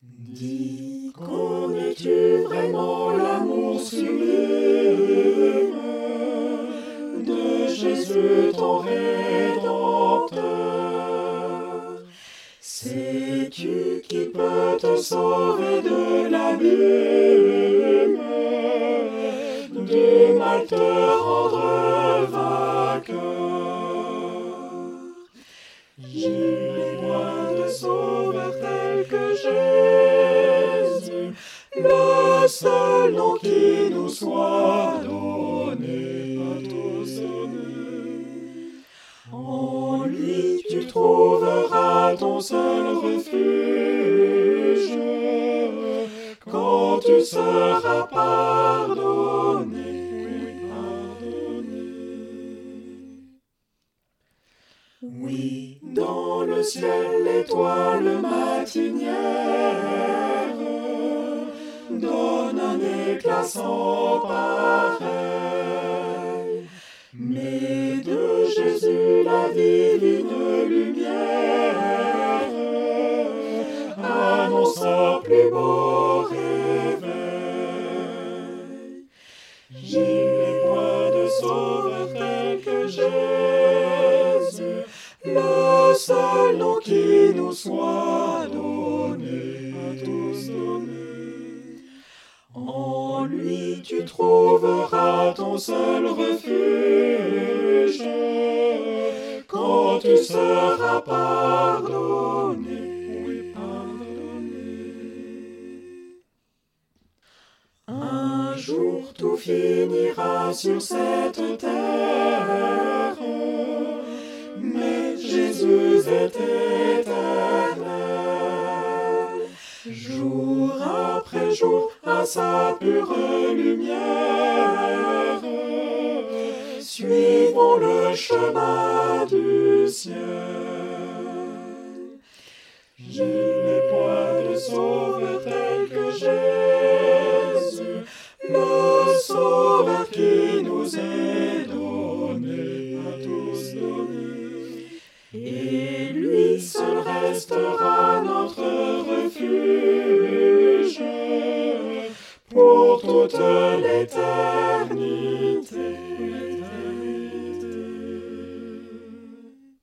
Dis, connais-tu vraiment l'amour sublime de Jésus ton Rédempteur? Sais-tu qui peut te sauver de l'abîme, du mal te rendre qui nous soit donné. En lui tu trouveras ton seul refuge quand tu seras pardonné. pardonné. Oui, dans le ciel, l'étoile matinière éclat sans pareil. Mais de Jésus, la divine lumière annonce un plus beau réveil. J'ai point de sauveur tel que Jésus, le seul nom qui nous soit tu trouveras ton seul refuge quand tu seras pardonné, oui, pardonné. Un jour tout finira sur cette terre, mais Jésus est jour, à sa pure lumière, suivons le chemin du ciel. Je n'ai point de sauveur tel que Jésus, le sauveur qui nous est donné, à tous donné. Et lui seul restera pour toutes.